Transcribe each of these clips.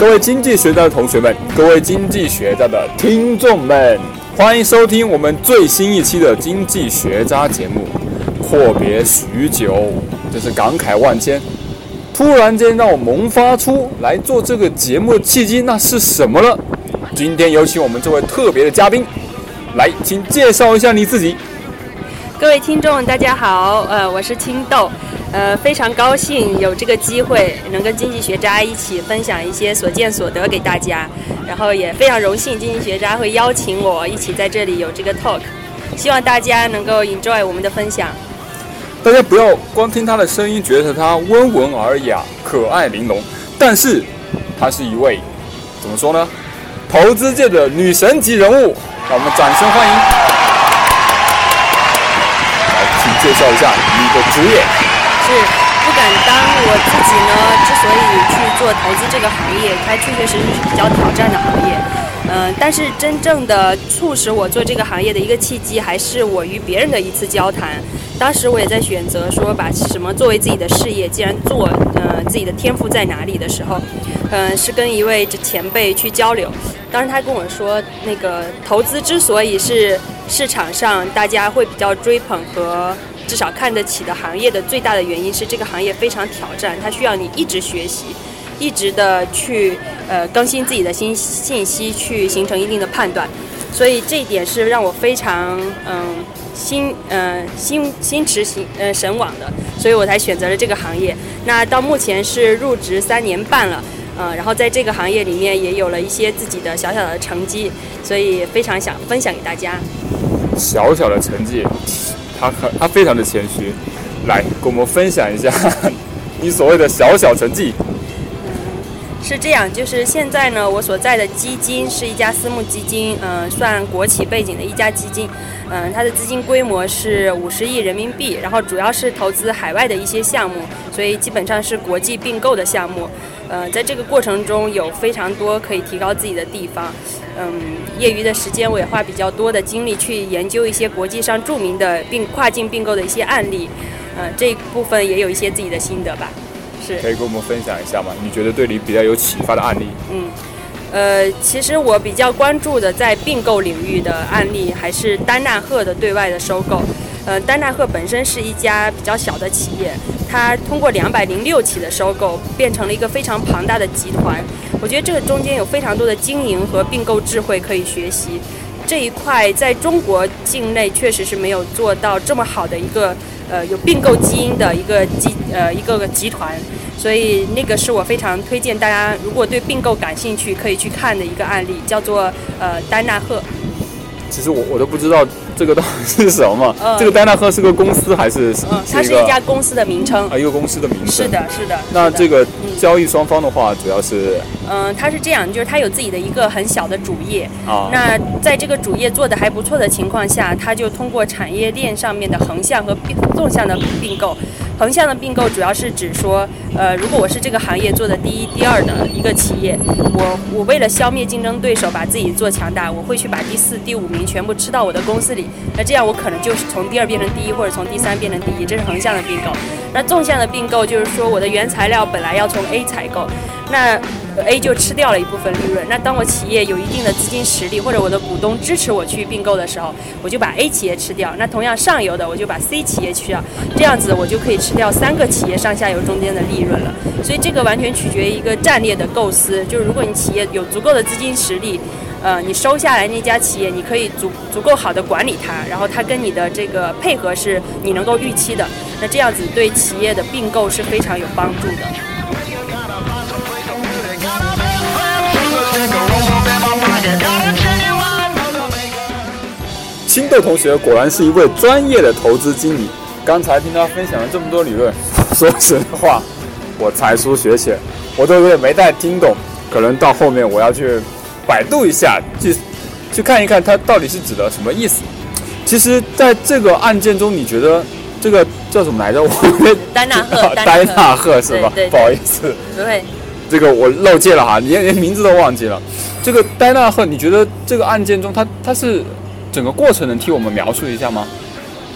各位经济学家的同学们，各位经济学家的听众们，欢迎收听我们最新一期的经济学家节目。阔别许久，真是感慨万千。突然间让我萌发出来做这个节目的契机，那是什么呢？今天有请我们这位特别的嘉宾，来，请介绍一下你自己。各位听众，大家好，呃，我是青豆。呃，非常高兴有这个机会能跟经济学家一起分享一些所见所得给大家，然后也非常荣幸经济学家会邀请我一起在这里有这个 talk，希望大家能够 enjoy 我们的分享。大家不要光听他的声音觉得他温文尔雅、可爱玲珑，但是他是一位怎么说呢？投资界的女神级人物，让我们掌声欢迎。来，请介绍一下你的职业。是不敢当，我自己呢，之所以去做投资这个行业，它确确实实是比较挑战的行业。嗯，但是真正的促使我做这个行业的一个契机，还是我与别人的一次交谈。当时我也在选择说把什么作为自己的事业，既然做，呃，自己的天赋在哪里的时候，嗯，是跟一位前辈去交流。当时他跟我说，那个投资之所以是市场上大家会比较追捧和。至少看得起的行业的最大的原因是这个行业非常挑战，它需要你一直学习，一直的去呃更新自己的新信息，去形成一定的判断。所以这一点是让我非常嗯心嗯心心驰心呃神往的，所以我才选择了这个行业。那到目前是入职三年半了，嗯，然后在这个行业里面也有了一些自己的小小的成绩，所以非常想分享给大家。小小的成绩。他很，他非常的谦虚，来跟我们分享一下 你所谓的小小成绩。是这样，就是现在呢，我所在的基金是一家私募基金，嗯，算国企背景的一家基金，嗯，它的资金规模是五十亿人民币，然后主要是投资海外的一些项目，所以基本上是国际并购的项目。呃，在这个过程中有非常多可以提高自己的地方。嗯，业余的时间我也花比较多的精力去研究一些国际上著名的并跨境并购的一些案例。呃，这一部分也有一些自己的心得吧。是。可以跟我们分享一下吗？你觉得对你比较有启发的案例？嗯，呃，其实我比较关注的在并购领域的案例还是丹纳赫的对外的收购。呃，丹纳赫本身是一家比较小的企业。它通过两百零六起的收购，变成了一个非常庞大的集团。我觉得这个中间有非常多的经营和并购智慧可以学习。这一块在中国境内确实是没有做到这么好的一个呃有并购基因的一个集呃一个个集团。所以那个是我非常推荐大家，如果对并购感兴趣，可以去看的一个案例，叫做呃丹纳赫。其实我我都不知道。这个到底是什么？这个戴纳赫是个公司还是？嗯，它是一家公司的名称。啊，一个公司的名称。是的，是的。那这个交易双方的话，主要是？嗯，它是这样，就是它有自己的一个很小的主业。啊。那在这个主业做的还不错的情况下，它就通过产业链上面的横向和纵向的并购。横向的并购主要是指说，呃，如果我是这个行业做的第一、第二的一个企业，我我为了消灭竞争对手，把自己做强大，我会去把第四、第五名全部吃到我的公司里。那这样我可能就是从第二变成第一，或者从第三变成第一，这是横向的并购。那纵向的并购就是说，我的原材料本来要从 A 采购，那 A 就吃掉了一部分利润。那当我企业有一定的资金实力，或者我的股东支持我去并购的时候，我就把 A 企业吃掉。那同样上游的我就把 C 企业吃掉，这样子我就可以吃掉三个企业上下游中间的利润了。所以这个完全取决于一个战略的构思，就是如果你企业有足够的资金实力。呃，你收下来那家企业，你可以足足够好的管理它，然后它跟你的这个配合是你能够预期的，那这样子对企业的并购是非常有帮助的。青豆同学果然是一位专业的投资经理，刚才听他分享了这么多理论，说实话，我才疏学浅，我都有点没太听懂，可能到后面我要去。百度一下，去 去看一看，他到底是指的什么意思？其实，在这个案件中，你觉得这个叫什么来着？我 丹纳赫，丹纳赫是吧？不好意思，对，这个我漏记了哈，连连名字都忘记了。这个丹纳赫，你觉得这个案件中，他他是整个过程能替我们描述一下吗？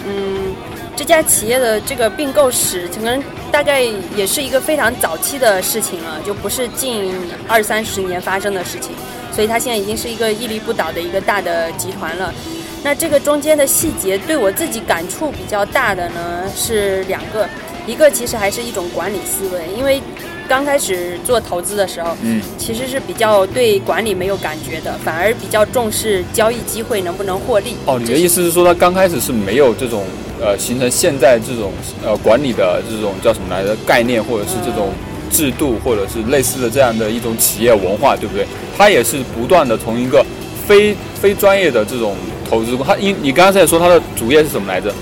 嗯，这家企业的这个并购史，可能大概也是一个非常早期的事情了，就不是近二三十年发生的事情，所以它现在已经是一个屹立不倒的一个大的集团了。那这个中间的细节对我自己感触比较大的呢是两个，一个其实还是一种管理思维，因为。刚开始做投资的时候，嗯，其实是比较对管理没有感觉的，反而比较重视交易机会能不能获利。哦，你的意思是说，他刚开始是没有这种呃形成现在这种呃管理的这种叫什么来着概念，或者是这种制度，或者是类似的这样的一种企业文化，对不对？他也是不断的从一个非非专业的这种投资，他因你刚才也说他的主业是什么来着？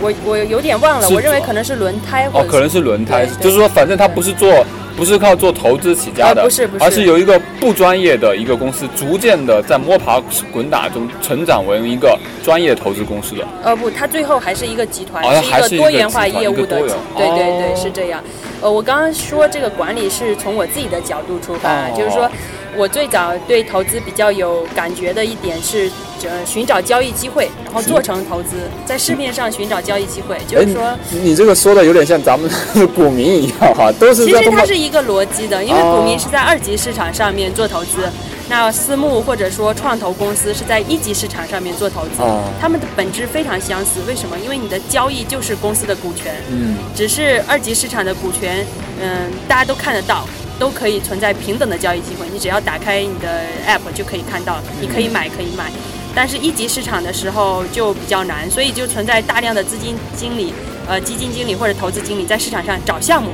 我我有点忘了，我认为可能是轮胎哦，可能是轮胎，就是说，反正他不是做，不是靠做投资起家的，不是不是，而是由一个不专业的一个公司，逐渐的在摸爬滚打中成长为一个专业投资公司的。呃不，它最后还是一个集团，是一个多元化业务的，对对对，是这样。呃，我刚刚说这个管理是从我自己的角度出发，就是说。我最早对投资比较有感觉的一点是，呃，寻找交易机会，然后做成投资，在市面上寻找交易机会，就是说，你这个说的有点像咱们股 民一样哈，都是。其实它是一个逻辑的，因为股民是在二级市场上面做投资，那私募或者说创投公司是在一级市场上面做投资，他们的本质非常相似。为什么？因为你的交易就是公司的股权，嗯，只是二级市场的股权，嗯，大家都看得到。都可以存在平等的交易机会，你只要打开你的 app 就可以看到，你可以买可以卖。但是一级市场的时候就比较难，所以就存在大量的资金经理、呃基金经理或者投资经理在市场上找项目。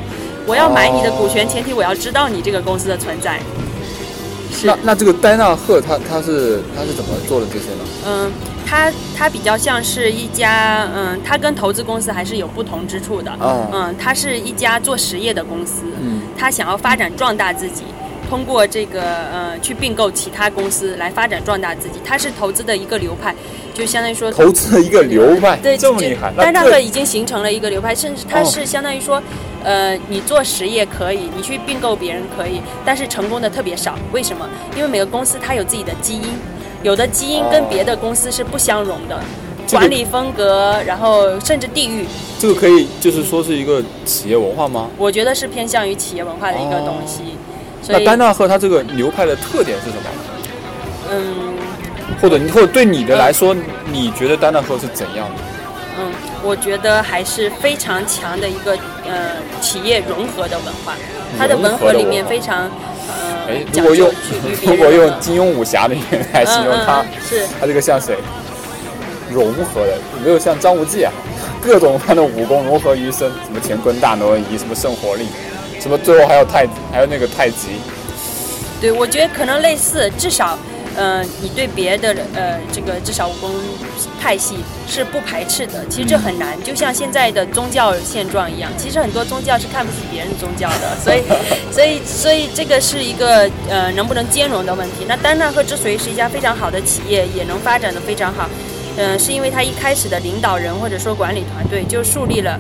我要买你的股权，前提我要知道你这个公司的存在。那那这个戴纳赫他他是他是怎么做的这些呢？嗯。他他比较像是一家，嗯，他跟投资公司还是有不同之处的。嗯，他是一家做实业的公司。嗯，他想要发展壮大自己，通过这个呃去并购其他公司来发展壮大自己。它是投资的一个流派，就相当于说投资了一个流派。对，这么厉害。但那个已经形成了一个流派，甚至它是相当于说，呃，你做实业可以，你去并购别人可以，但是成功的特别少。为什么？因为每个公司它有自己的基因。有的基因跟别的公司是不相容的，管理风格，然后甚至地域。这个可以就是说是一个企业文化吗？我觉得是偏向于企业文化的一个东西。那丹纳赫它这个流派的特点是什么？嗯，或者或者对你的来说，你觉得丹纳赫是怎样的？嗯，我觉得还是非常强的一个呃企业融合的文化，它的文化里面非常。哎，如果用 如果用金庸武侠里面来形容他，是他这个像谁？融合的有没有像张无忌啊？各种他的武功融合于一身，什么乾坤大挪移，什么圣火力，什么最后还有太还有那个太极。对，我觉得可能类似，至少。嗯，你对别的呃这个至少武功派系是不排斥的，其实这很难，就像现在的宗教现状一样，其实很多宗教是看不起别人宗教的，所以所以所以这个是一个呃能不能兼容的问题。那丹纳赫之所以是一家非常好的企业，也能发展的非常好，嗯，是因为他一开始的领导人或者说管理团队就树立了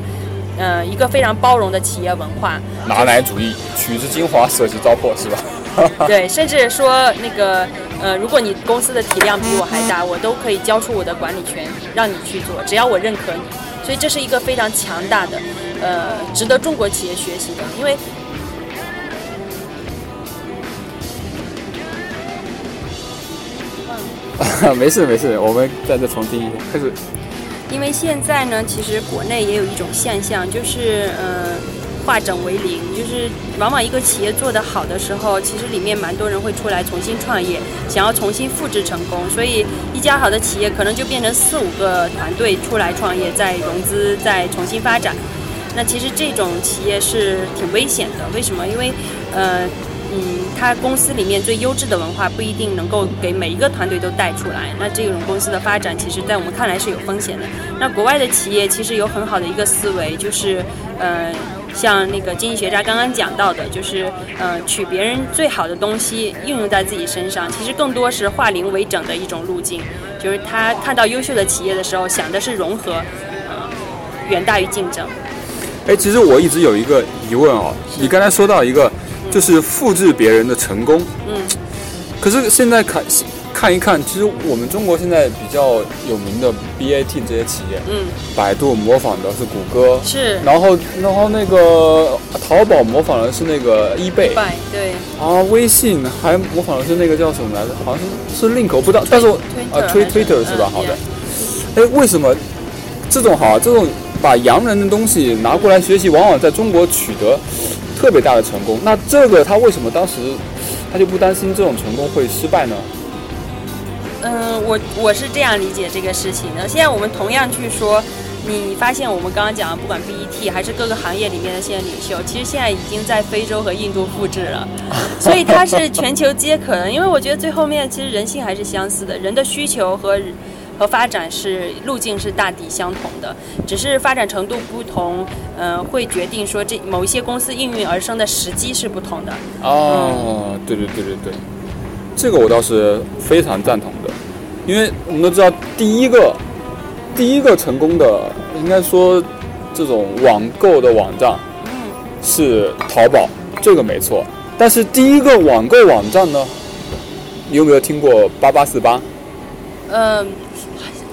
呃一个非常包容的企业文化，拿来主义，取之精华，舍之糟粕，是吧？对，甚至说那个。呃，如果你公司的体量比我还大，我都可以交出我的管理权，让你去做，只要我认可你。所以这是一个非常强大的，呃，值得中国企业学习的。因为，没事没事，我们在这重听一下，开始。因为现在呢，其实国内也有一种现象，就是呃。化整为零，就是往往一个企业做得好的时候，其实里面蛮多人会出来重新创业，想要重新复制成功。所以一家好的企业可能就变成四五个团队出来创业，再融资，再重新发展。那其实这种企业是挺危险的。为什么？因为，呃，嗯，它公司里面最优质的文化不一定能够给每一个团队都带出来。那这种公司的发展，其实在我们看来是有风险的。那国外的企业其实有很好的一个思维，就是，呃。像那个经济学家刚刚讲到的，就是呃，取别人最好的东西应用在自己身上，其实更多是化零为整的一种路径。就是他看到优秀的企业的时候，想的是融合，呃，远大于竞争。哎，其实我一直有一个疑问哦，你刚才说到一个，就是复制别人的成功。嗯。可是现在看，看一看，其实我们中国现在比较有名的 BAT 这些企业，嗯，百度模仿的是谷歌，是，然后然后那个淘宝模仿的是那个 eBay，对，啊，微信还模仿的是那个叫什么来着？好像是是 Link，我不知道，但是啊推 Twitter 是吧？好的，哎，为什么这种好这种把洋人的东西拿过来学习，往往在中国取得特别大的成功？那这个他为什么当时他就不担心这种成功会失败呢？嗯，我我是这样理解这个事情的。现在我们同样去说，你发现我们刚刚讲的，不管 BET 还是各个行业里面的现在领袖，其实现在已经在非洲和印度复制了，所以它是全球皆可能。因为我觉得最后面其实人性还是相似的，人的需求和和发展是路径是大抵相同的，只是发展程度不同，嗯，会决定说这某一些公司应运而生的时机是不同的。哦，对对对对对。这个我倒是非常赞同的，因为我们都知道，第一个第一个成功的，应该说这种网购的网站是淘宝，这个没错。但是第一个网购网站呢，你有没有听过八八四八？嗯。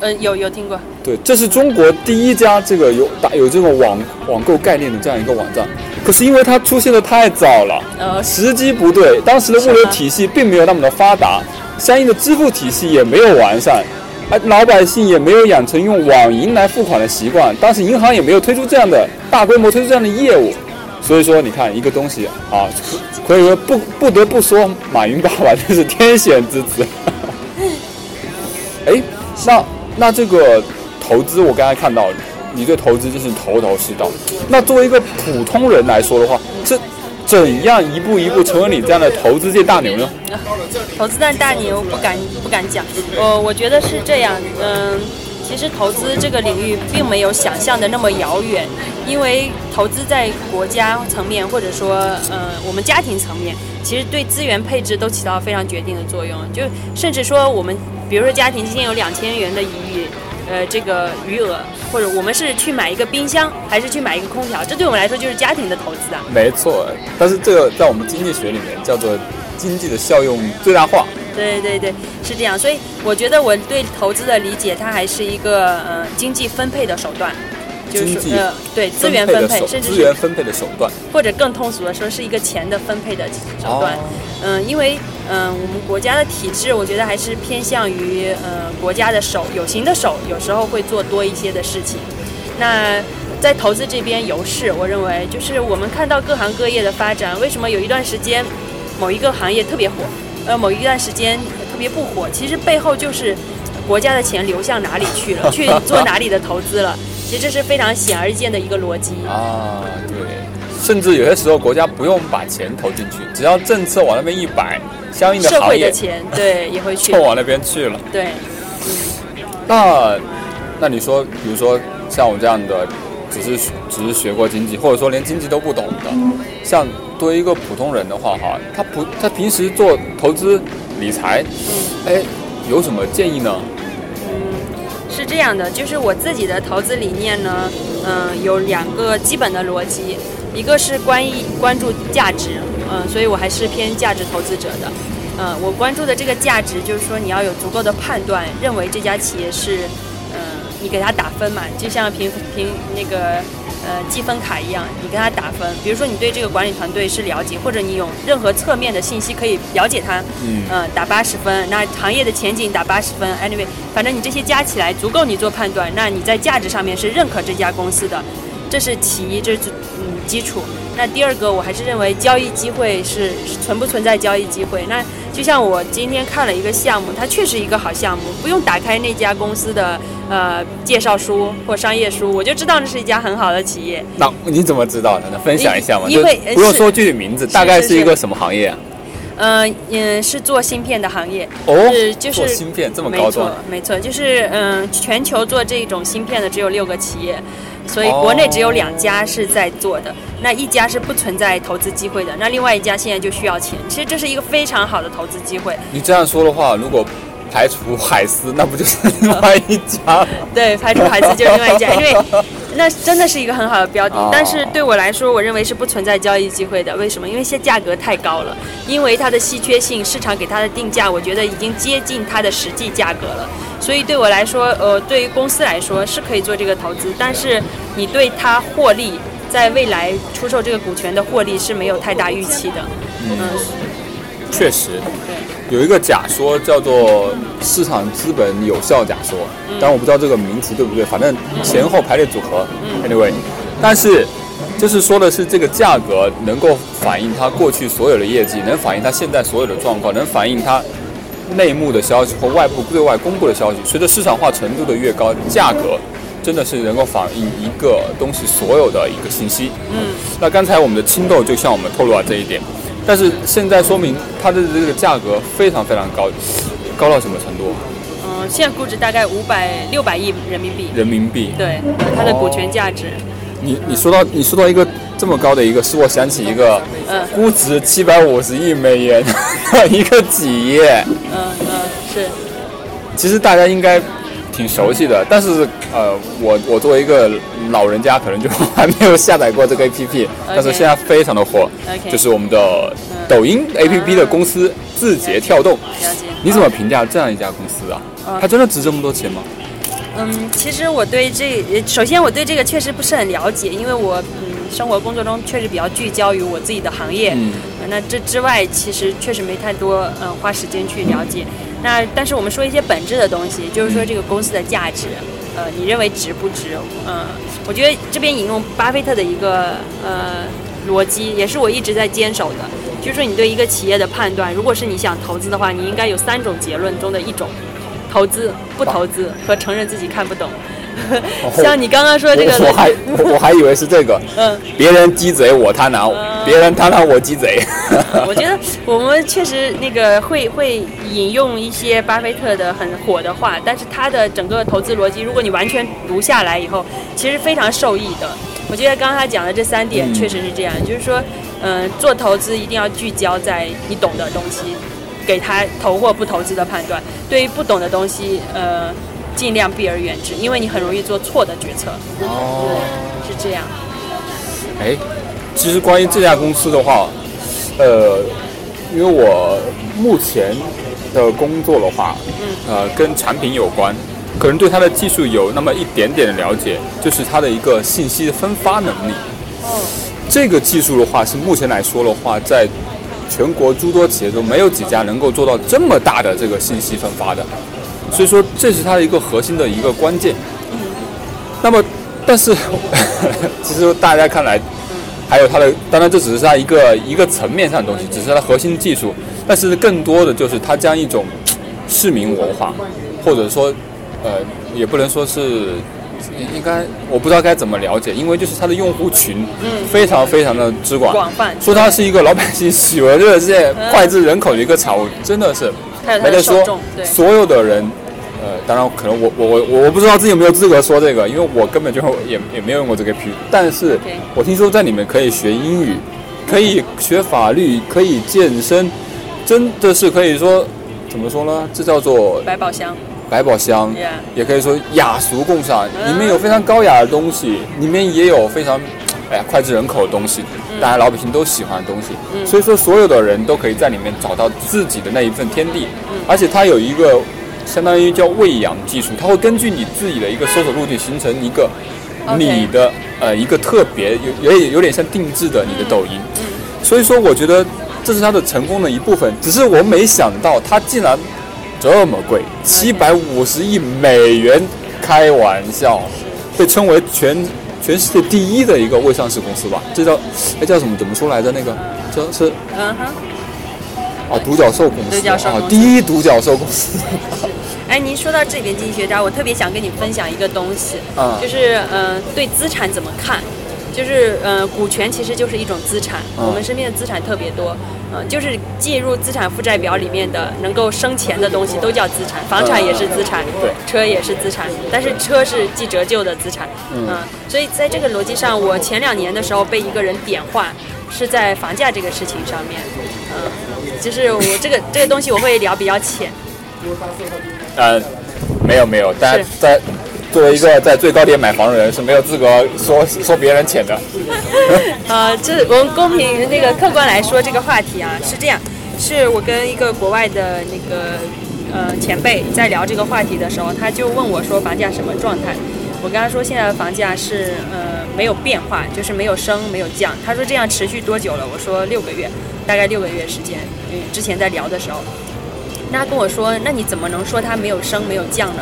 嗯，有有听过。对，这是中国第一家这个有打有这种网网购概念的这样一个网站。可是因为它出现的太早了，呃，时机不对，当时的物流体系并没有那么的发达，相应的支付体系也没有完善，而老百姓也没有养成用网银来付款的习惯，当时银行也没有推出这样的大规模推出这样的业务。所以说，你看一个东西啊，可以说不不得不说，马云爸爸真是天选之子。哎，那。那这个投资，我刚才看到你对投资真是头头是道。那作为一个普通人来说的话，这怎样一步一步成为你这样的投资界大牛呢？投资界大牛不敢不敢讲，我我觉得是这样。嗯，其实投资这个领域并没有想象的那么遥远，因为投资在国家层面或者说呃我们家庭层面，其实对资源配置都起到非常决定的作用。就甚至说我们。比如说，家庭今天有两千元的余，呃，这个余额，或者我们是去买一个冰箱，还是去买一个空调，这对我们来说就是家庭的投资啊。没错，但是这个在我们经济学里面叫做经济的效用最大化。对对对，是这样。所以我觉得我对投资的理解，它还是一个呃经济分配的手段。就是呃，对资源分配，甚至资源分配的手段，或者更通俗的说，是一个钱的分配的手段。嗯，因为嗯，我们国家的体制，我觉得还是偏向于呃国家的手有形的手，有时候会做多一些的事情。那在投资这边有势，我认为就是我们看到各行各业的发展，为什么有一段时间某一个行业特别火，呃，某一段时间特别不火？其实背后就是国家的钱流向哪里去了，去做哪里的投资了。其实这是非常显而易见的一个逻辑啊，对，甚至有些时候国家不用把钱投进去，只要政策往那边一摆，相应的社会的钱对也会 去，就往那边去了。对，嗯那那你说，比如说像我这样的，只是只是学过经济，或者说连经济都不懂的，像作为一个普通人的话，哈，他不他平时做投资理财，哎，有什么建议呢？是这样的，就是我自己的投资理念呢，嗯，有两个基本的逻辑，一个是关于关注价值，嗯，所以我还是偏价值投资者的，嗯，我关注的这个价值就是说你要有足够的判断，认为这家企业是，嗯，你给他打分嘛，就像评评那个。呃，积分卡一样，你跟他打分。比如说，你对这个管理团队是了解，或者你有任何侧面的信息可以了解他，嗯，打八十分。那行业的前景打八十分。Anyway，反正你这些加起来足够你做判断。那你在价值上面是认可这家公司的，这是其一，这是嗯基础。那第二个，我还是认为交易机会是存不存在交易机会。那就像我今天看了一个项目，它确实一个好项目，不用打开那家公司的呃介绍书或商业书，我就知道那是一家很好的企业。那你怎么知道的？能分享一下吗？因为不用说具体名字，大概是一个什么行业啊？嗯嗯，是做芯片的行业。哦，就是做芯片这么高端？没错，没错，就是嗯，全球做这种芯片的只有六个企业。所以国内只有两家是在做的，那一家是不存在投资机会的，那另外一家现在就需要钱。其实这是一个非常好的投资机会。你这样说的话，如果排除海思，那不就是另外一家？对，排除海思就是另外一家，因为那真的是一个很好的标的，但是对我来说，我认为是不存在交易机会的。为什么？因为现在价格太高了，因为它的稀缺性，市场给它的定价，我觉得已经接近它的实际价格了。所以对我来说，呃，对于公司来说是可以做这个投资，但是你对它获利，在未来出售这个股权的获利是没有太大预期的。嗯，确实。有一个假说叫做市场资本有效假说，但我不知道这个名词对不对，反正前后排列组合，anyway，但是就是说的是这个价格能够反映它过去所有的业绩，能反映它现在所有的状况，能反映它内幕的消息或外部对外公布的消息。随着市场化程度的越高，价格真的是能够反映一个东西所有的一个信息。嗯，那刚才我们的青豆就向我们透露了这一点。但是现在说明它的这个价格非常非常高，高到什么程度？嗯，现在估值大概五百六百亿人民币。人民币。对，它的股权价值。你你说到你说到一个这么高的一个，使我想起一个，嗯，估值七百五十亿美元的 一个企业。嗯嗯，是。其实大家应该。挺熟悉的，但是呃，我我作为一个老人家，可能就 还没有下载过这个 A P P，但是现在非常的火，就是我们的抖音 A P P 的公司字节跳动。你怎么评价这样一家公司啊？它真的值这么多钱吗？嗯，其实我对这，首先我对这个确实不是很了解，因为我嗯生活工作中确实比较聚焦于我自己的行业，那这之外其实确实没太多嗯花时间去了解。那但是我们说一些本质的东西，就是说这个公司的价值，呃，你认为值不值？嗯，我觉得这边引用巴菲特的一个呃逻辑，也是我一直在坚守的，就是说你对一个企业的判断，如果是你想投资的话，你应该有三种结论中的一种：投资、不投资和承认自己看不懂。像你刚刚说这个，我还 我还以为是这个，嗯，别人鸡贼我贪婪，别人贪婪我鸡贼。我觉得我们确实那个会会引用一些巴菲特的很火的话，但是他的整个投资逻辑，如果你完全读下来以后，其实非常受益的。我觉得刚刚他讲的这三点确实是这样，就是说，嗯，做投资一定要聚焦在你懂的东西，给他投或不投资的判断。对于不懂的东西，呃。尽量避而远之，因为你很容易做错的决策。哦，是这样。哎，其实关于这家公司的话，呃，因为我目前的工作的话，嗯，呃，跟产品有关，可能对它的技术有那么一点点的了解，就是它的一个信息分发能力。哦。这个技术的话，是目前来说的话，在全国诸多企业中，没有几家能够做到这么大的这个信息分发的。所以说，这是它的一个核心的一个关键。那么，但是，其实大家看来，还有它的，当然这只是它一个一个层面上的东西，只是它核心技术。但是更多的就是它将一种市民文化，或者说，呃，也不能说是应该，我不知道该怎么了解，因为就是它的用户群，非常非常的之广，广泛。说它是一个老百姓喜闻乐见、脍炙人口的一个产物，真的是没得说。所有的人。呃，当然，可能我我我我不知道自己有没有资格说这个，因为我根本就 也也没有用过这个 P。但是，我听说在里面可以学英语，可以学法律，可以健身，真的是可以说，怎么说呢？这叫做百宝箱。百宝箱，也可以说雅俗共赏。里面有非常高雅的东西，里面也有非常，哎呀脍炙人口的东西，大家老百姓都喜欢的东西。所以说，所有的人都可以在里面找到自己的那一份天地，而且它有一个。相当于叫喂养技术，它会根据你自己的一个搜索路径形成一个你的呃一个特别有有有点像定制的你的抖音，所以说我觉得这是它的成功的一部分。只是我没想到它竟然这么贵，七百五十亿美元，开玩笑，被称为全全世界第一的一个未上市公司吧？这叫哎叫什么怎么说来着？那个这是嗯哼。啊，独角兽公司啊，第一独角兽公司。哎，您说到这边经济学家，我特别想跟你分享一个东西，就是嗯，对资产怎么看？就是嗯，股权其实就是一种资产，我们身边的资产特别多，嗯，就是进入资产负债表里面的能够生钱的东西都叫资产，房产也是资产，对，车也是资产，但是车是既折旧的资产，嗯，所以在这个逻辑上，我前两年的时候被一个人点化，是在房价这个事情上面，嗯。就是我这个这个东西我会聊比较浅，呃，没有没有，但在作为一个在最高点买房的人，是没有资格说说别人浅的。呃，这我们公平那个客观来说这个话题啊，是这样，是我跟一个国外的那个呃前辈在聊这个话题的时候，他就问我说房价什么状态？我跟他说现在的房价是呃没有变化，就是没有升没有降。他说这样持续多久了？我说六个月，大概六个月时间。嗯，之前在聊的时候，那他跟我说，那你怎么能说它没有升没有降呢？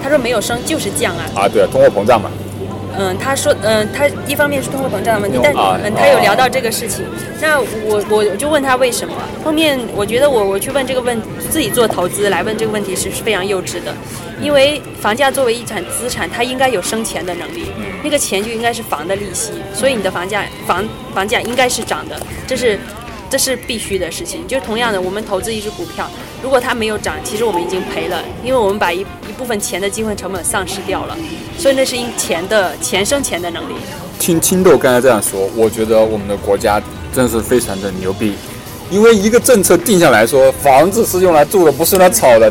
他说没有升就是降啊。啊，对，通货膨胀嘛。嗯，他说，嗯，他一方面是通货膨胀的问题，但嗯，他有聊到这个事情。那我我我就问他为什么？后面我觉得我我去问这个问自己做投资来问这个问题是非常幼稚的，因为房价作为一产资产，它应该有生钱的能力，那个钱就应该是房的利息，所以你的房价房房价应该是涨的，这是。这是必须的事情，就同样的，我们投资一只股票，如果它没有涨，其实我们已经赔了，因为我们把一一部分钱的机会成本丧失掉了，所以那是因钱的钱生钱的能力。听青豆刚才这样说，我觉得我们的国家真的是非常的牛逼，因为一个政策定下来说，房子是用来住的，不是用来炒的，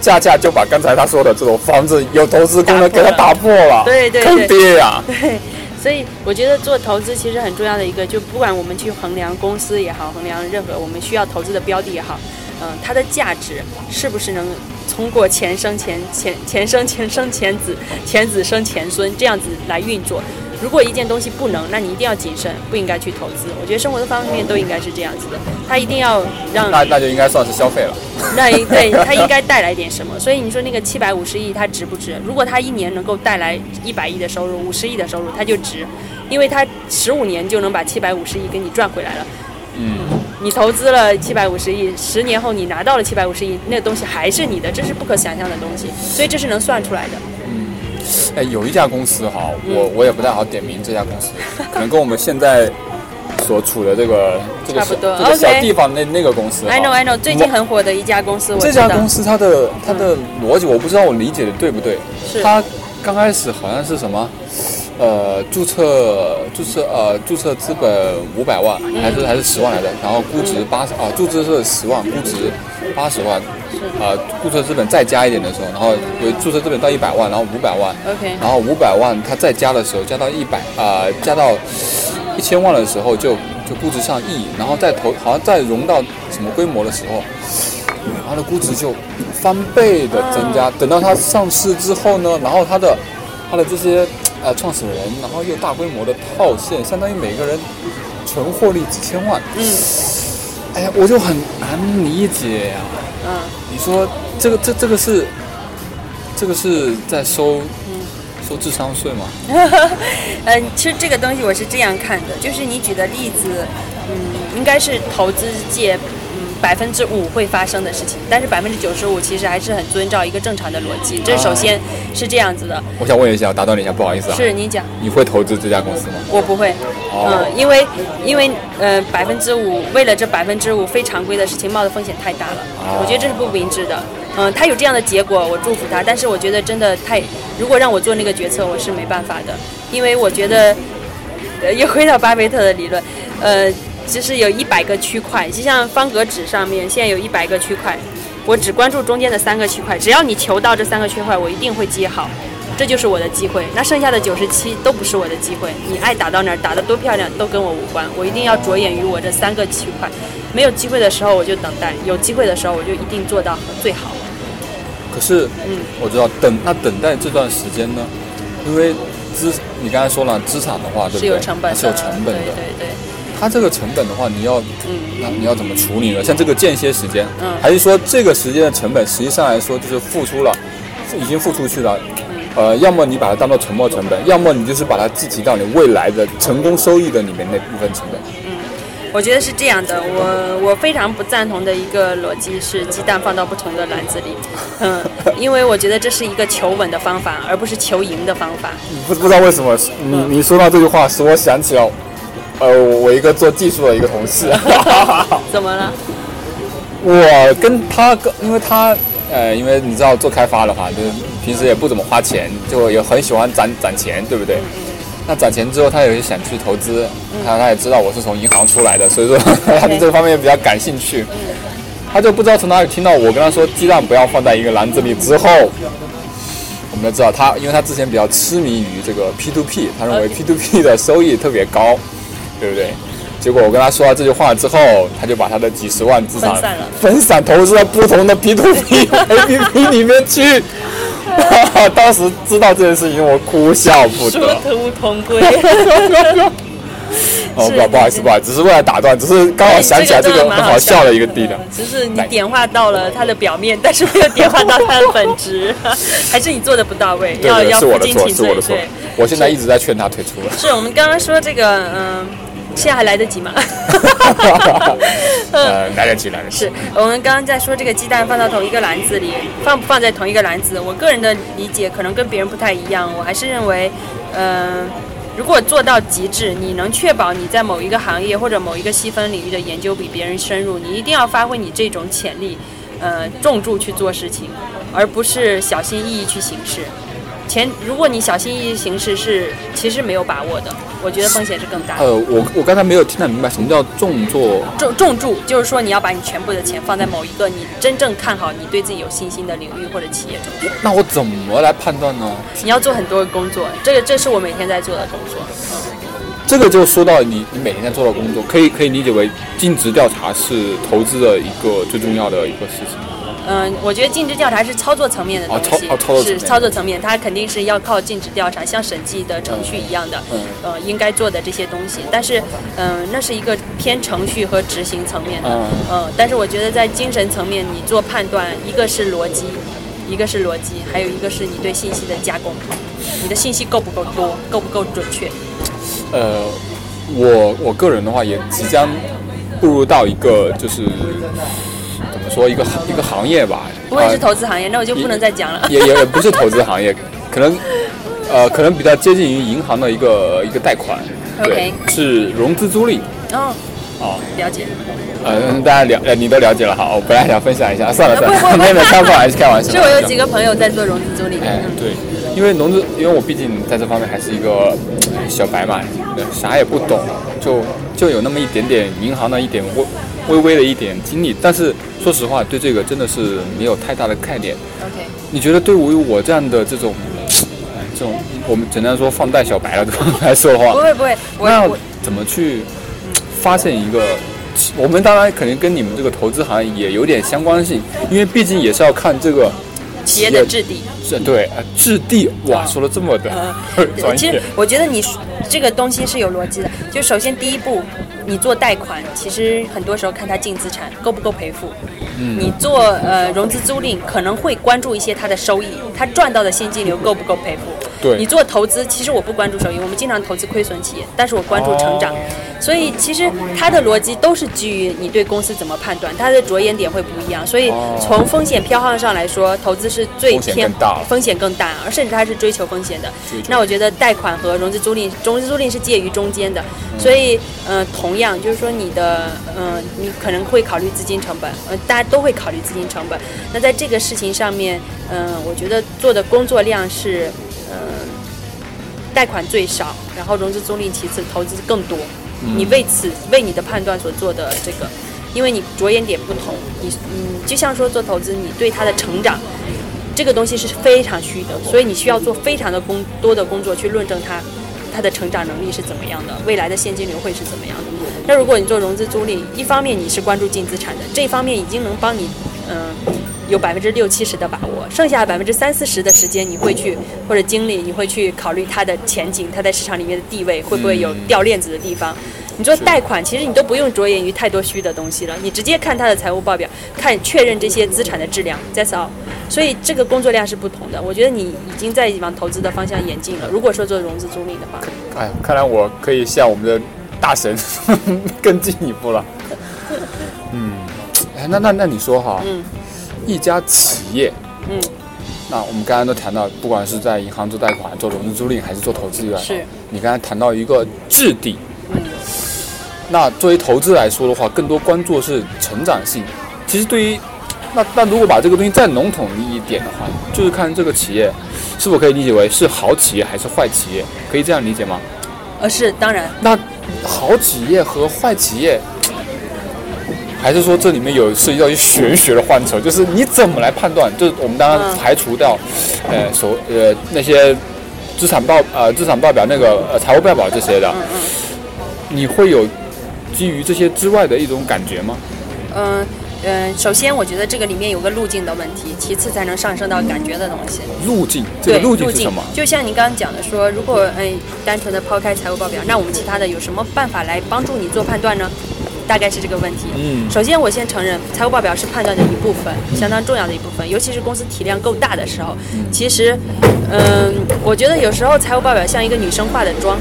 恰恰就把刚才他说的这种房子有投资功能给它打破了，对对对，坑爹呀！对。所以我觉得做投资其实很重要的一个，就不管我们去衡量公司也好，衡量任何我们需要投资的标的也好，嗯，它的价值是不是能通过钱生钱，钱钱生钱生钱子，钱子生钱孙这样子来运作。如果一件东西不能，那你一定要谨慎，不应该去投资。我觉得生活的方方面面都应该是这样子的，它一定要让那那就应该算是消费了。那对 它应该带来点什么？所以你说那个七百五十亿它值不值？如果它一年能够带来一百亿的收入，五十亿的收入，它就值，因为它十五年就能把七百五十亿给你赚回来了。嗯，你投资了七百五十亿，十年后你拿到了七百五十亿，那个东西还是你的，这是不可想象的东西，所以这是能算出来的。哎，有一家公司哈，我我也不太好点名这家公司，可能跟我们现在所处的这个这个这个小地方那那个公司。I know I know，最近很火的一家公司。这家公司它的它的逻辑我不知道我理解的对不对。它刚开始好像是什么？呃，注册注册呃注册资本五百万还是还是十万来着？然后估值八十啊，注册是十万，估值八十万。啊，注册资本再加一点的时候，然后有注册资本到一百万，然后五百万。OK。然后五百万它再加的时候，加到一百啊，加到一千万的时候就就估值上亿，然后再投好像再融到什么规模的时候，它的估值就翻倍的增加。等到它上市之后呢，然后它的它的这些。呃，创始人，然后又大规模的套现，相当于每个人纯获利几千万。嗯。哎呀，我就很难理解呀。嗯。你说这个这这个是这个是在收收智商税吗？嗯，其实这个东西我是这样看的，就是你举的例子，嗯，应该是投资界。百分之五会发生的事情，但是百分之九十五其实还是很遵照一个正常的逻辑。这首先是这样子的。我想问一下，打断你一下，不好意思啊。是你讲。你会投资这家公司吗？我不会。嗯，因为因为呃百分之五为了这百分之五非常规的事情冒的风险太大了，我觉得这是不明智的。嗯，他有这样的结果，我祝福他。但是我觉得真的太，如果让我做那个决策，我是没办法的，因为我觉得，呃，又回到巴菲特的理论，呃。就是有一百个区块，就像方格纸上面，现在有一百个区块，我只关注中间的三个区块，只要你求到这三个区块，我一定会接好，这就是我的机会。那剩下的九十七都不是我的机会，你爱打到哪儿，打得多漂亮都跟我无关，我一定要着眼于我这三个区块。没有机会的时候我就等待，有机会的时候我就一定做到最好。可是，嗯，我知道等那等待这段时间呢，因为资你刚才说了资产的话，对不对？是有成本的，是有成本的，对对。它这个成本的话，你要，嗯那你要怎么处理呢？像这个间歇时间，嗯，还是说这个时间的成本，实际上来说就是付出了，已经付出去了，呃，要么你把它当做沉没成本，要么你就是把它计提到你未来的成功收益的里面那部分成本。嗯，我觉得是这样的，我我非常不赞同的一个逻辑是鸡蛋放到不同的篮子里，嗯，因为我觉得这是一个求稳的方法，而不是求赢的方法。不不知道为什么，你你说到这句话，使我想起了。呃，我一个做技术的一个同事，怎么了？我跟他，因为他，呃，因为你知道做开发的话，就是平时也不怎么花钱，就也很喜欢攒攒钱，对不对？那攒钱之后，他也想去投资，他他也知道我是从银行出来的，所以说 他对这方面比较感兴趣。他就不知道从哪里听到我跟他说鸡蛋不要放在一个篮子里之后，我们都知道他，因为他之前比较痴迷于这个 P to P，他认为 P to P 的收益特别高，对不对？结果我跟他说了这句话之后，他就把他的几十万资产分散投资到不同的 P to P A P P 里面去。当时知道这件事情，我哭笑不得。殊途同归。哦，不不好意思，不好意思，只是为了打断，只是刚好想起来这个很好笑的一个地方。只是你点化到了它的表面，但是没有点化到它的本质，还是你做的不到位。要要负荆请罪。对，我现在一直在劝他退出了。是我们刚刚说这个，嗯，现在还来得及吗？呃，来得及，来得及。是我们刚刚在说这个鸡蛋放到同一个篮子里，放不放在同一个篮子？我个人的理解可能跟别人不太一样，我还是认为，嗯。如果做到极致，你能确保你在某一个行业或者某一个细分领域的研究比别人深入，你一定要发挥你这种潜力，呃，重注去做事情，而不是小心翼翼去行事。前，如果你小心翼翼行事，是其实没有把握的。我觉得风险是更大。呃，我我刚才没有听太明白，什么叫重做重重注？就是说你要把你全部的钱放在某一个你真正看好、你对自己有信心的领域或者企业中。那我怎么来判断呢？你要做很多工作，这个这是我每天在做的工作。这个就说到你你每天在做的工作，可以可以理解为尽职调查是投资的一个最重要的一个事情。嗯，我觉得尽职调查是操作层面的东西，是操作层面，它肯定是要靠尽职调查，像审计的程序一样的，呃，应该做的这些东西。但是，嗯，那是一个偏程序和执行层面的，嗯。但是我觉得在精神层面，你做判断，一个是逻辑，一个是逻辑，还有一个是你对信息的加工，你的信息够不够多，够不够准确？呃，我我个人的话也即将步入到一个就是。说一个行一个行业吧，不会是投资行业，那我就不能再讲了。也也也不是投资行业，可能呃可能比较接近于银行的一个一个贷款，对，是融资租赁。哦，哦，了解。嗯，大家了，呃，你都了解了哈。我本来想分享一下，算了算了，没有开玩笑，开玩笑。就我有几个朋友在做融资租赁。哎，对，因为融资，因为我毕竟在这方面还是一个小白嘛，啥也不懂，就就有那么一点点银行的一点微微微的一点经历，但是。说实话，对这个真的是没有太大的概念。OK，你觉得对于我这样的这种，这种我们简单说放贷小白了来说的话，不会不会，那要怎么去发现一个？我们当然肯定跟你们这个投资行业也有点相关性，因为毕竟也是要看这个企业的质地。是，对，呃，质地哇，说了这么的。其实我觉得你这个东西是有逻辑的。就首先第一步。你做贷款，其实很多时候看它净资产够不够赔付。嗯。你做呃融资租赁，可能会关注一些它的收益，它赚到的现金流够不够赔付。对。你做投资，其实我不关注收益，我们经常投资亏损企业，但是我关注成长。所以其实它的逻辑都是基于你对公司怎么判断，它的着眼点会不一样。所以从风险偏好上来说，投资是最偏风险更大，而甚至它是追求风险的。那我觉得贷款和融资租赁，融资租赁是介于中间的。所以嗯，同样就是说你的嗯，你可能会考虑资金成本，呃，大家都会考虑资金成本。那在这个事情上面，嗯，我觉得做的工作量是嗯，贷款最少，然后融资租赁其次，投资更多。你为此为你的判断所做的这个，因为你着眼点不同，你嗯，就像说做投资，你对它的成长，这个东西是非常虚的，所以你需要做非常的工多的工作去论证它，它的成长能力是怎么样的，未来的现金流会是怎么样的。那如果你做融资租赁，一方面你是关注净资产的，这一方面已经能帮你嗯。有百分之六七十的把握，剩下百分之三四十的时间，你会去或者精力，你会去考虑它的前景，它在市场里面的地位会不会有掉链子的地方。你做贷款，其实你都不用着眼于太多虚的东西了，你直接看它的财务报表，看确认这些资产的质量，That's all。所以这个工作量是不同的。我觉得你已经在往投资的方向演进了。如果说做融资租赁的话，哎，看来我可以向我们的大神 更进一步了。嗯，哎，那那那你说哈？嗯。一家企业，嗯，那我们刚刚都谈到，不管是在银行做贷款、做融资租赁，还是做投资，是。你刚才谈到一个质地，嗯，那作为投资来说的话，更多关注是成长性。其实对于，那那如果把这个东西再笼统一点的话，就是看这个企业是否可以理解为是好企业还是坏企业，可以这样理解吗？呃，是当然。那好企业和坏企业。还是说这里面有涉及到一些玄学的范畴？就是你怎么来判断？就是我们当然排除掉，呃，所呃那些资产报呃资产报表那个呃财务报表这些的，你会有基于这些之外的一种感觉吗？嗯。嗯，首先我觉得这个里面有个路径的问题，其次才能上升到感觉的东西。路径，这个路径是什么？就像您刚刚讲的，说如果哎单纯的抛开财务报表，那我们其他的有什么办法来帮助你做判断呢？大概是这个问题。嗯，首先我先承认，财务报表是判断的一部分，相当重要的一部分，尤其是公司体量够大的时候。其实，嗯，我觉得有时候财务报表像一个女生化的妆，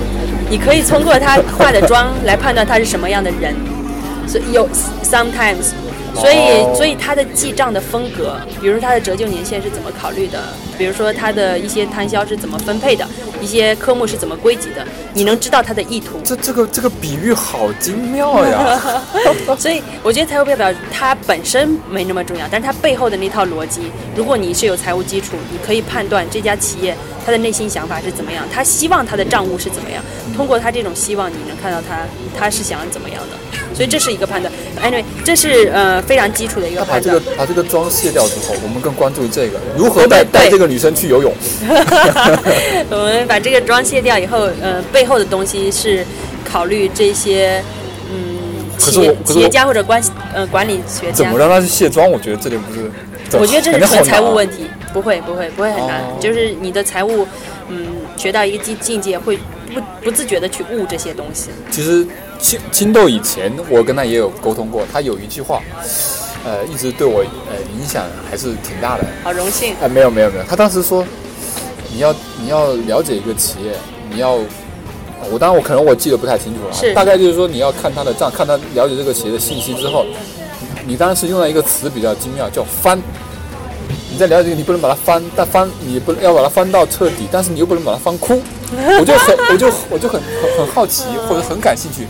你可以通过她化的妆来判断她是什么样的人。所以有 sometimes。所以，所以她的记账的风格，比如说它的折旧年限是怎么考虑的，比如说她的一些摊销是怎么分配的，一些科目是怎么归集的，你能知道它的意图。这这个这个比喻好精妙呀！所以我觉得财务报表它本身没那么重要，但是它背后的那套逻辑，如果你是有财务基础，你可以判断这家企业他的内心想法是怎么样，他希望他的账务是怎么样，通过他这种希望，你能看到他他是想怎么样的。所以这是一个判断，anyway，这是呃非常基础的一个判断。把这个把这个妆卸掉之后，我们更关注这个 如何带带这个女生去游泳。我们把这个妆卸掉以后，呃，背后的东西是考虑这些嗯企业企业家或者关系呃管理学家。怎么让他去卸妆？我觉得这点不是。我觉得这是纯财务问题，不会不会不会很难，就是你的财务嗯学到一个境境界会。不不自觉的去悟这些东西。其实青青豆以前我跟他也有沟通过，他有一句话，呃，一直对我呃影响还是挺大的。好荣幸。啊，没有没有没有，他当时说，你要你要了解一个企业，你要，我当然我可能我记得不太清楚了，大概就是说你要看他的账，看他了解这个企业的信息之后，你当时用了一个词比较精妙，叫翻。你在了解，你不能把它翻，但翻你不要把它翻到彻底，但是你又不能把它翻空。我就很，我就我就很很很好奇，或者很感兴趣，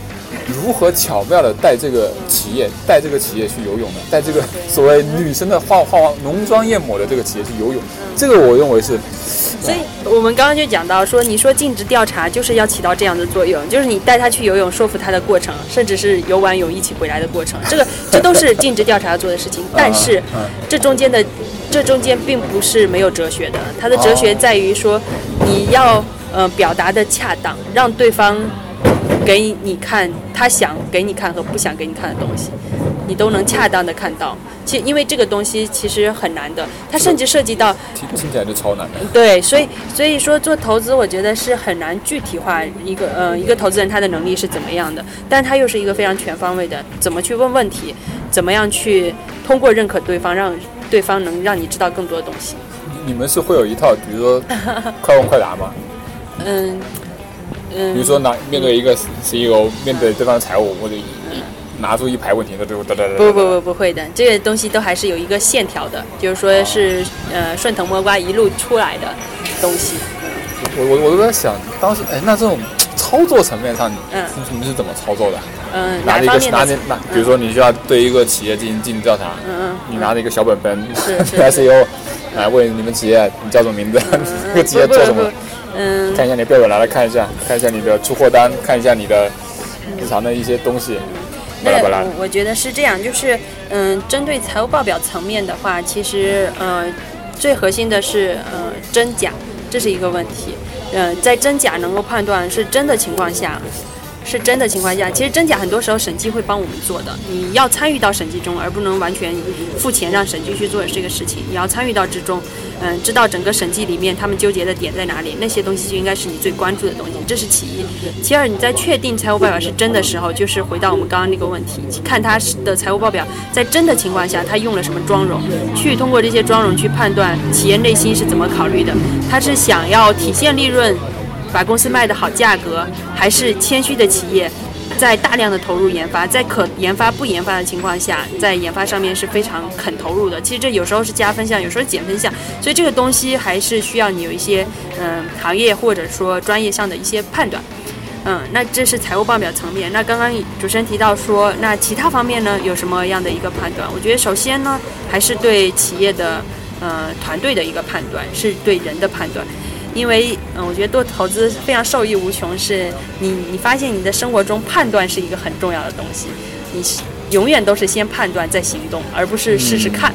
如何巧妙的带这个企业，带这个企业去游泳呢？带这个所谓女生的化化浓妆艳抹的这个企业去游泳，这个我认为是。所以我们刚刚就讲到说，你说尽职调查就是要起到这样的作用，就是你带他去游泳，说服他的过程，甚至是游完泳一起回来的过程，这个这都是尽职调查要做的事情。但是这中间的。这中间并不是没有哲学的，它的哲学在于说，你要呃表达的恰当，让对方给你看他想给你看和不想给你看的东西，你都能恰当的看到。其因为这个东西其实很难的，它甚至涉及到听听起来就超难的。对，所以所以说做投资，我觉得是很难具体化一个呃一个投资人他的能力是怎么样的，但他又是一个非常全方位的，怎么去问问题，怎么样去通过认可对方让。对方能让你知道更多的东西。你们是会有一套，比如说 快问快答吗？嗯嗯。比如说拿面对一个 CEO，面对对方的财务，或者拿出一排问题，都哒哒哒。不不不不会的，这个东西都还是有一个线条的，就是说是呃顺藤摸瓜一路出来的东西。我我我都在想，当时哎，那这种操作层面上，嗯，你们是怎么操作的？嗯，拿着一个拿着拿，比如说你需要对一个企业进行进行调查，嗯嗯，你拿着一个小本本，是是 CEO，来问你们企业你叫什么名字？这个企业做什么？嗯，看一下你的表拿来看一下，看一下你的出货单，看一下你的日常的一些东西。那我我觉得是这样，就是嗯，针对财务报表层面的话，其实呃，最核心的是呃真假，这是一个问题。嗯，在真假能够判断是真的情况下。是真的情况下，其实真假很多时候审计会帮我们做的。你要参与到审计中，而不能完全付钱让审计去做这个事情。你要参与到之中，嗯，知道整个审计里面他们纠结的点在哪里，那些东西就应该是你最关注的东西。这是其一。其二，你在确定财务报表是真的时候，就是回到我们刚刚那个问题，看他的财务报表在真的情况下，他用了什么妆容，去通过这些妆容去判断企业内心是怎么考虑的。他是想要体现利润。把公司卖的好价格，还是谦虚的企业，在大量的投入研发，在可研发不研发的情况下，在研发上面是非常肯投入的。其实这有时候是加分项，有时候减分项，所以这个东西还是需要你有一些嗯行业或者说专业上的一些判断。嗯，那这是财务报表层面。那刚刚主持人提到说，那其他方面呢有什么样的一个判断？我觉得首先呢还是对企业的呃团队的一个判断，是对人的判断。因为，嗯，我觉得做投资非常受益无穷。是你，你发现你的生活中判断是一个很重要的东西。你永远都是先判断再行动，而不是试试看。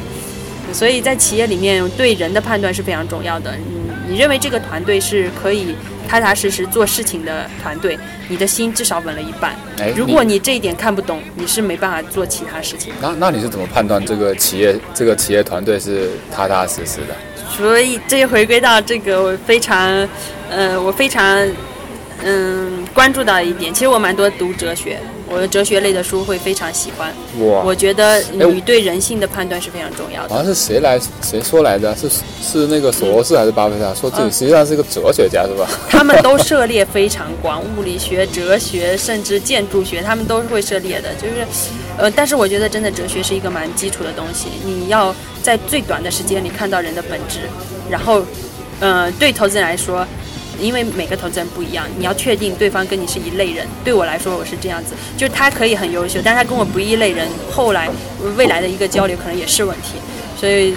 所以在企业里面，对人的判断是非常重要的。你，你认为这个团队是可以踏踏实实做事情的团队，你的心至少稳了一半。哎，如果你这一点看不懂，你是没办法做其他事情。那那你是怎么判断这个企业这个企业团队是踏踏实实的？所以这就回归到这个我非常，呃，我非常，嗯，关注到一点。其实我蛮多读哲学。我的哲学类的书会非常喜欢。哇！我觉得你对人性的判断是非常重要的。好像是谁来谁说来着？是是那个索罗斯还是巴菲特说自己实际上是一个哲学家是吧？他们都涉猎非常广，物理学、哲学，甚至建筑学，他们都是会涉猎的。就是，呃，但是我觉得真的哲学是一个蛮基础的东西。你要在最短的时间里看到人的本质，然后，呃，对投资人来说。因为每个投资人不一样，你要确定对方跟你是一类人。对我来说，我是这样子，就是他可以很优秀，但是他跟我不一类人，后来未来的一个交流可能也是问题。所以，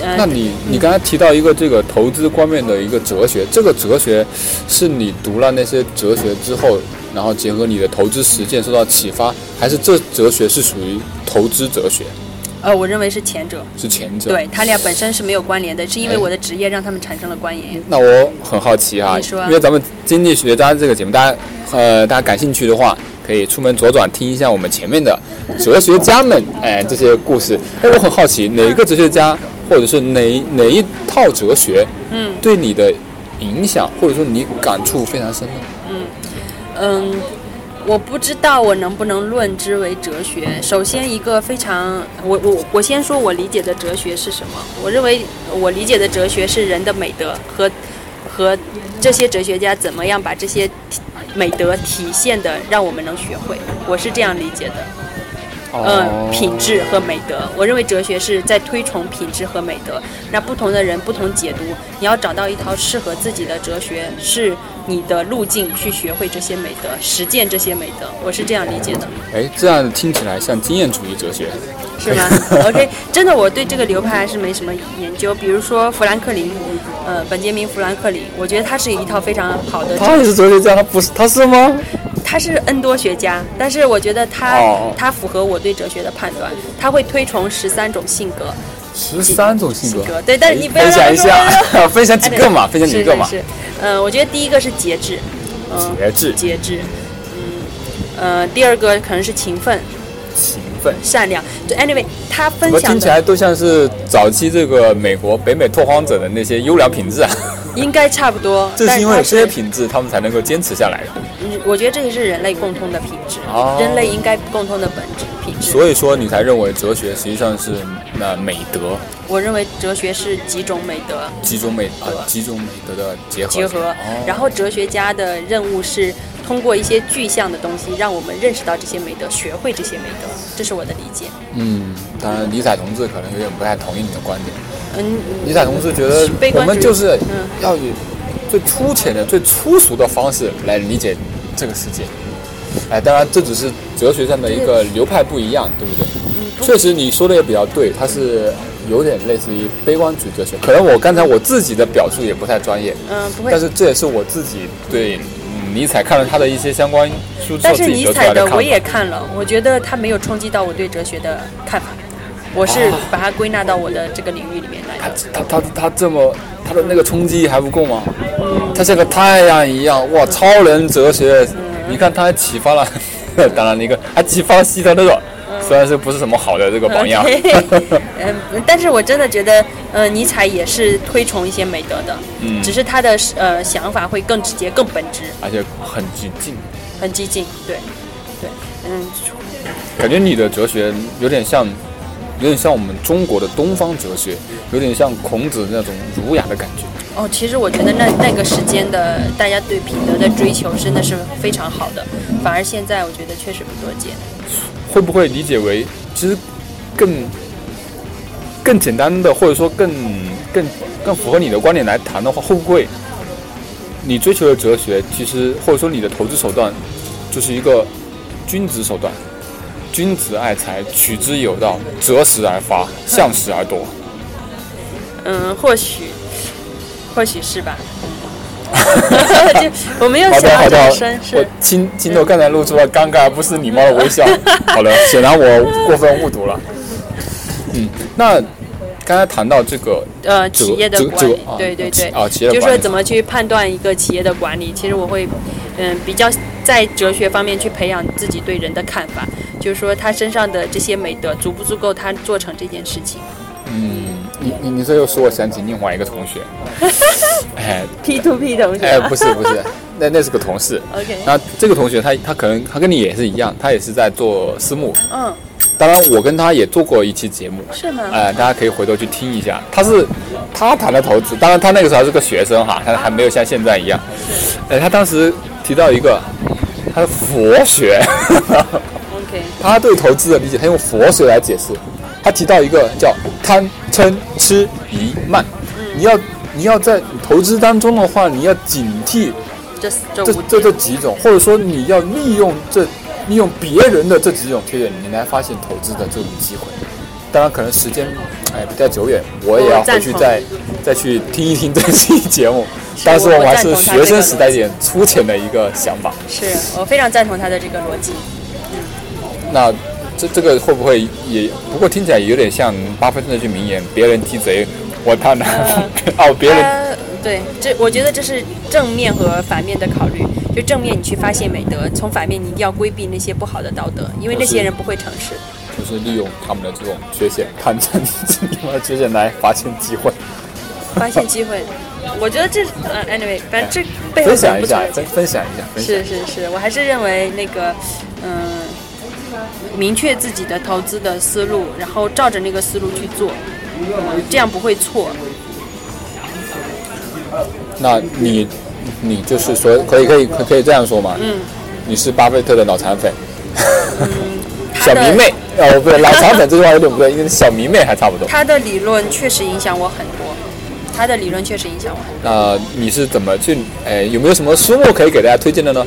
呃，那你你刚才提到一个这个投资方面的一个哲学，这个哲学是你读了那些哲学之后，然后结合你的投资实践受到启发，还是这哲学是属于投资哲学？呃，我认为是前者，是前者，对他俩本身是没有关联的，是因为我的职业让他们产生了关联。那我很好奇啊，因为咱们经济学家这个节目，大家呃，大家感兴趣的话，可以出门左转听一下我们前面的哲学家们哎这些故事。哎，我很好奇，哪个哲学家，或者是哪哪一套哲学，嗯，对你的影响，或者说你感触非常深呢？嗯嗯。我不知道我能不能论之为哲学。首先，一个非常，我我我先说我理解的哲学是什么。我认为我理解的哲学是人的美德和和这些哲学家怎么样把这些美德体现的让我们能学会。我是这样理解的。嗯，品质和美德。我认为哲学是在推崇品质和美德。那不同的人不同解读，你要找到一套适合自己的哲学是。你的路径去学会这些美德，实践这些美德，我是这样理解的。哎，这样听起来像经验主义哲学，是吗？OK，真的，我对这个流派还是没什么研究。比如说富兰克林，呃，本杰明·富兰克林，我觉得他是一套非常好的。他也是哲学家，他不是？他是吗？他是 N 多学家，但是我觉得他他符合我对哲学的判断。他会推崇十三种性格。十三种性格，对，但是你不要分享一下，分享几个嘛，分享几个嘛。是，嗯，我觉得第一个是节制，节制，节制，嗯，呃，第二个可能是勤奋，勤奋，善良。就 anyway，他分享听起来都像是早期这个美国北美拓荒者的那些优良品质啊。应该差不多。这是因为有这些品质，他们才能够坚持下来。我觉得这也是人类共通的品质，人类应该共通的本质品质。所以说，你才认为哲学实际上是那美德。我认为哲学是几种美德，几种美啊，几种美德的结合。结合。然后哲学家的任务是通过一些具象的东西，让我们认识到这些美德，学会这些美德。这是我的理解。嗯，当然，李彩同志可能有点不太同意你的观点。嗯，尼采同志觉得我们就是要以最粗浅的、最粗俗的方式来理解。这个世界，哎，当然这只是哲学上的一个流派不一样，对不对？确实你说的也比较对，它是有点类似于悲观主义哲学。可能我刚才我自己的表述也不太专业，嗯，不会。但是这也是我自己对尼采看了他的一些相关书，但是尼采的我也看了，我觉得他没有冲击到我对哲学的看法。我是把它归纳到我的这个领域里面来。他他他他这么他的那个冲击还不够吗？他像个太阳一样，哇，超人哲学。你看他还启发了，当然那个还启发了希特勒，虽然是不是什么好的这个榜样。嗯，但是我真的觉得，呃，尼采也是推崇一些美德的，嗯，只是他的呃想法会更直接、更本质，而且很激进。很激进，对，对，嗯。感觉你的哲学有点像。有点像我们中国的东方哲学，有点像孔子那种儒雅的感觉。哦，其实我觉得那那个时间的大家对品德的追求真的是非常好的，反而现在我觉得确实不多见。会不会理解为，其实更更简单的，或者说更更更符合你的观点来谈的话，会不会你追求的哲学，其实或者说你的投资手段，就是一个君子手段？君子爱财，取之有道，择时而发，向时而夺。嗯，或许，或许是吧。我没有想到这么深，我亲亲头刚才露出了尴尬而不失礼貌的微笑。好了，显然我过分误读了。嗯，那刚才谈到这个呃企业的管理，对对对，啊企业就是说怎么去判断一个企业的管理，其实我会嗯比较在哲学方面去培养自己对人的看法，就是说他身上的这些美德足不足够他做成这件事情。嗯，你你你这又使我想起另外一个同学，哎，P to P 同学，哎，不是不是，那那是个同事。OK，那这个同学他他可能他跟你也是一样，他也是在做私募。嗯，当然我跟他也做过一期节目。是吗？哎，大家可以回头去听一下。他是他谈的投资，当然他那个时候还是个学生哈，他还没有像现在一样。是。哎，他当时提到一个，他的佛学。他对投资的理解，他用佛学来解释。他提到一个叫贪嗔痴疑慢，你要你要在投资当中的话，你要警惕这这这这几种，或者说你要利用这利用别人的这几种缺点，你来发现投资的这种机会。当然，可能时间哎比较久远，我也要回去再再去听一听这期节目。但是我们还是学生时代一点粗浅的一个想法。是我非常赞同他的这个逻辑。那。这这个会不会也？不过听起来有点像巴菲特那句名言：“别人踢贼，我踏南 哦，别人对，这我觉得这是正面和反面的考虑。就正面，你去发现美德；从反面，你一定要规避那些不好的道德，因为那些人不会诚实。就是利用他们的这种缺陷，看着你们的缺陷来发现机会。发现机会，我觉得这呃，anyway，反正这背后分享一下，分分享一下。是是是，我还是认为那个，嗯。明确自己的投资的思路，然后照着那个思路去做，这样不会错。那你，你就是说，可以可以可以这样说吗？嗯。你是巴菲特的脑残粉。嗯。小迷妹哦，不对，脑残粉这句话有点不对，因为小迷妹还差不多。他的理论确实影响我很多，他的理论确实影响我很多。那你是怎么去？哎，有没有什么书目可以给大家推荐的呢？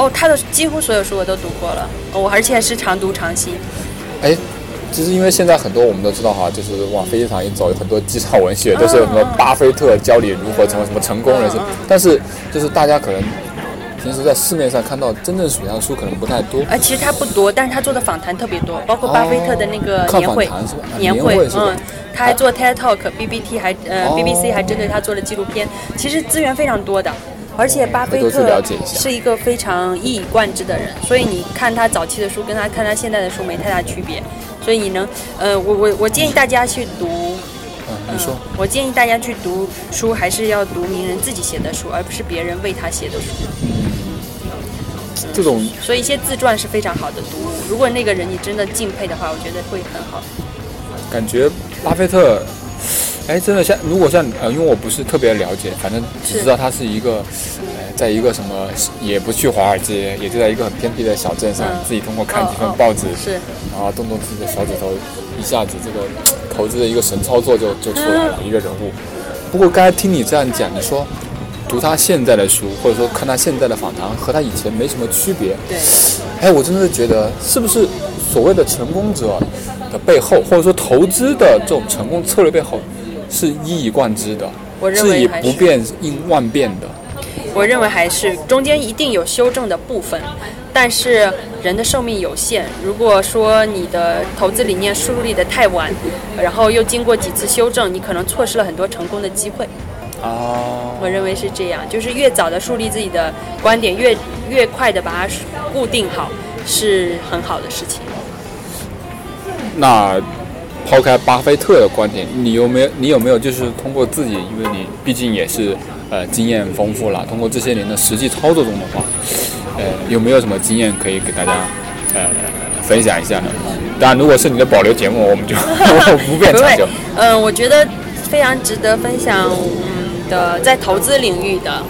哦，他的几乎所有书我都读过了，我而且是常读常新。哎，其实因为现在很多我们都知道哈，就是往飞机场一走，有很多机场文学都是什么巴菲特教你如何成为什么成功人士，但是就是大家可能平时在市面上看到真正属于他的书可能不太多。哎，其实他不多，但是他做的访谈特别多，包括巴菲特的那个年会，年会，嗯，他还做 TED Talk，BBT 还呃 BBC 还针对他做了纪录片，其实资源非常多的。而且巴菲特是一个非常一以贯之的人，所以你看他早期的书，跟他看他现在的书没太大区别。所以你能，呃，我我我建议大家去读，嗯，你说，我建议大家去读书，还是要读名人自己写的书，而不是别人为他写的书。这种，所以一些自传是非常好的读物。如果那个人你真的敬佩的话，我觉得会很好。感觉巴菲特。哎，真的像如果像呃，因为我不是特别了解，反正只知道他是一个，呃，在一个什么也不去华尔街，也就在一个很偏僻的小镇上，自己通过看几份报纸，是，然后动动自己的小指头，一下子这个投资的一个神操作就就出来了一个人物。不过刚才听你这样讲，你说读他现在的书，或者说看他现在的访谈，和他以前没什么区别。对。哎，我真的是觉得，是不是所谓的成功者的背后，或者说投资的这种成功策略背后？是一以贯之的，是以不变应万变的。我认为还是中间一定有修正的部分，但是人的寿命有限。如果说你的投资理念树立的太晚，然后又经过几次修正，你可能错失了很多成功的机会。哦，我认为是这样，就是越早的树立自己的观点，越越快的把它固定好，是很好的事情。那。抛开巴菲特的观点，你有没有？你有没有就是通过自己，因为你毕竟也是呃经验丰富了，通过这些年的实际操作中的话，呃，有没有什么经验可以给大家呃分享一下呢？当然，如果是你的保留节目，我们就不便长久。嗯，我觉得非常值得分享的，在投资领域的，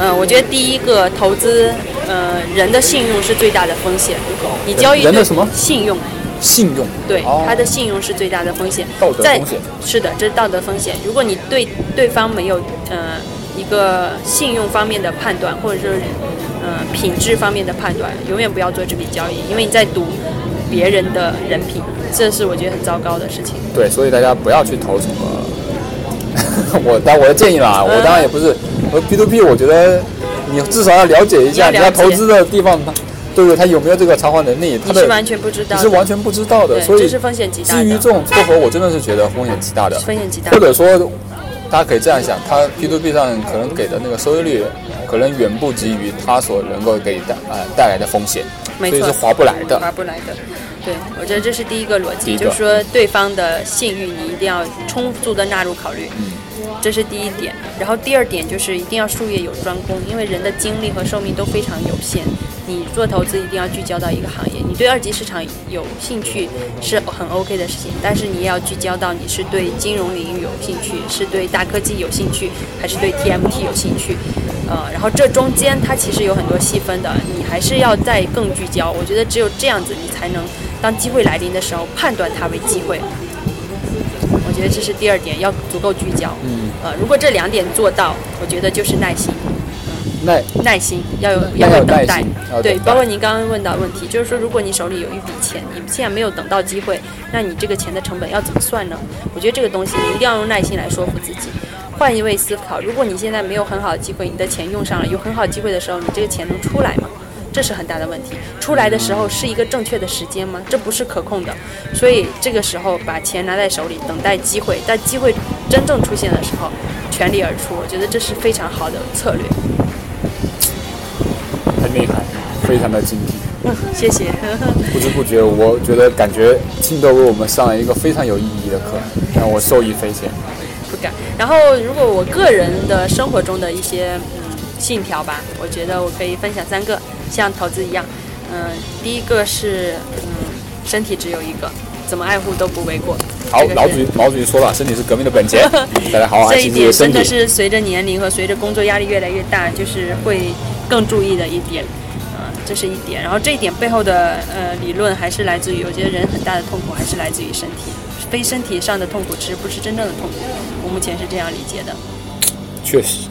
嗯，我觉得第一个投资，呃，人的信用是最大的风险。你交易人的什么信用？信用。对他的信用是最大的风险，道德风险。是的，这是道德风险。如果你对对方没有呃一个信用方面的判断，或者是呃品质方面的判断，永远不要做这笔交易，因为你在赌别人的人品，这是我觉得很糟糕的事情。对，所以大家不要去投什么 我当我的建议啦，我当然也不是，我 P to P，我觉得你至少要了解一下你要投资的地方，对不对？他有没有这个偿还能力？他是完全不知道，你是完全不知道的，所以这是风险极大。基于这种撮合，我真的是觉得风险极大的，风险极大。或者说，大家可以这样想，他 P to P 上可能给的那个收益率，可能远不及于他所能够给带呃带来的风险，所以是划不来的，划不来的。对，我觉得这是第一个逻辑，就是说对方的信誉你一定要充足的纳入考虑，嗯这是第一点。然后第二点就是一定要术业有专攻，因为人的精力和寿命都非常有限，你做投资一定要聚焦到一个行业。你对二级市场有兴趣是很 OK 的事情，但是你也要聚焦到你是对金融领域有兴趣，是对大科技有兴趣，还是对 TMT 有兴趣。呃，然后这中间它其实有很多细分的，你还是要再更聚焦。我觉得只有这样子，你才能当机会来临的时候判断它为机会。我觉得这是第二点，要足够聚焦。嗯。呃，如果这两点做到，我觉得就是耐心。耐耐心要有要有等待。对，包括您刚刚问到问题，就是说，如果你手里有一笔钱，你现在没有等到机会，那你这个钱的成本要怎么算呢？我觉得这个东西你一定要用耐心来说服自己。换一位思考，如果你现在没有很好的机会，你的钱用上了，有很好机会的时候，你这个钱能出来吗？这是很大的问题。出来的时候是一个正确的时间吗？这不是可控的。所以这个时候把钱拿在手里，等待机会，在机会真正出现的时候，全力而出。我觉得这是非常好的策略。很厉害，非常的精辟。嗯，谢谢。不知不觉，我觉得感觉青豆为我们上了一个非常有意义的课，让我受益匪浅。不敢。然后，如果我个人的生活中的一些嗯信条吧，我觉得我可以分享三个，像投资一样。嗯，第一个是嗯，身体只有一个，怎么爱护都不为过。好，老主毛主席说了，身体是革命的本钱，大家好好爱惜自己的身体。这一点真的是随着年龄和随着工作压力越来越大，就是会更注意的一点。呃，这是一点。然后这一点背后的呃理论还是来自于，我觉得人很大的痛苦还是来自于身体。非身体上的痛苦，其实不是真正的痛苦。我目前是这样理解的。确实，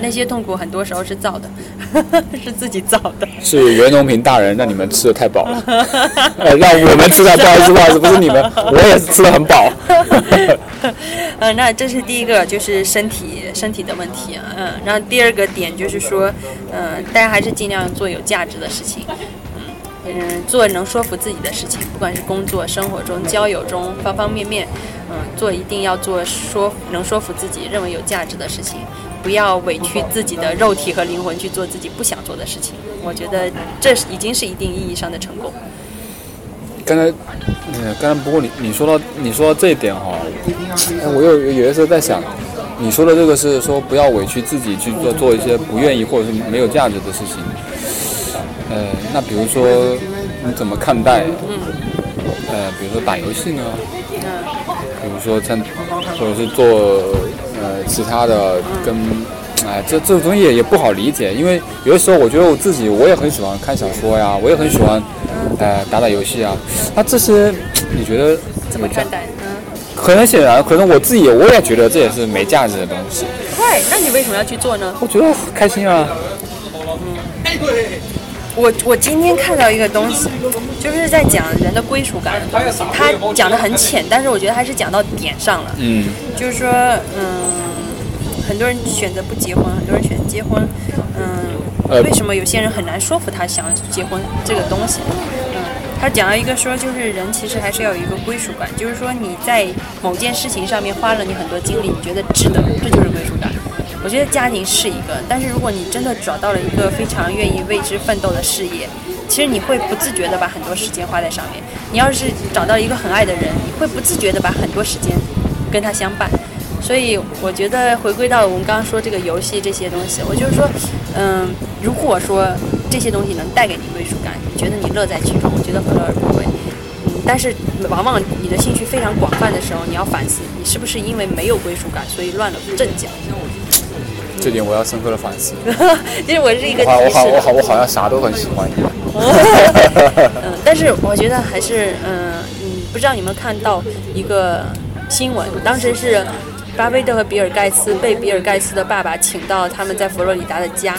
那些痛苦很多时候是造的，是自己造的。是袁隆平大人让你们吃的太饱了，让我们吃的不好意思，不好意思，不是你们，我也是吃的很饱。嗯，那这是第一个，就是身体身体的问题。嗯，然后第二个点就是说，嗯，大家还是尽量做有价值的事情。嗯，做能说服自己的事情，不管是工作、生活中、交友中方方面面，嗯，做一定要做说能说服自己、认为有价值的事情，不要委屈自己的肉体和灵魂去做自己不想做的事情。我觉得这已经是一定意义上的成功。刚才，嗯，刚才不过你你说到你说到这一点哈，我有有的时候在想，你说的这个是说不要委屈自己去做做一些不愿意或者是没有价值的事情。呃，那比如说你怎么看待？嗯。呃，比如说打游戏呢？嗯。比如说像，或者是做呃其他的，跟哎这这种东西也不好理解，因为有的时候我觉得我自己我也很喜欢看小说呀，我也很喜欢呃打打游戏啊。那这些你觉得怎么看待？嗯。可能显然，可能我自己我也觉得这也是没价值的东西。对，那你为什么要去做呢？我觉得开心啊。嗯。我我今天看到一个东西，就是在讲人的归属感的东西。他讲的很浅，但是我觉得还是讲到点上了。嗯，就是说，嗯，很多人选择不结婚，很多人选择结婚。嗯，为什么有些人很难说服他想结婚这个东西？嗯，他讲了一个说，就是人其实还是要有一个归属感，就是说你在某件事情上面花了你很多精力，你觉得值得，这就是归属感。我觉得家庭是一个，但是如果你真的找到了一个非常愿意为之奋斗的事业，其实你会不自觉的把很多时间花在上面。你要是找到一个很爱的人，你会不自觉的把很多时间跟他相伴。所以我觉得回归到我们刚刚说这个游戏这些东西，我就是说，嗯，如果说这些东西能带给你归属感，你觉得你乐在其中，我觉得何乐而不为。嗯，但是往往你的兴趣非常广泛的时候，你要反思，你是不是因为没有归属感，所以乱了阵脚。这点我要深刻的反思。其实我是一个，我好我好我好像啥都很喜欢一样。嗯，但是我觉得还是嗯嗯，不知道你们看到一个新闻，当时是巴菲特和比尔盖茨被比尔盖茨的爸爸请到他们在佛罗里达的家，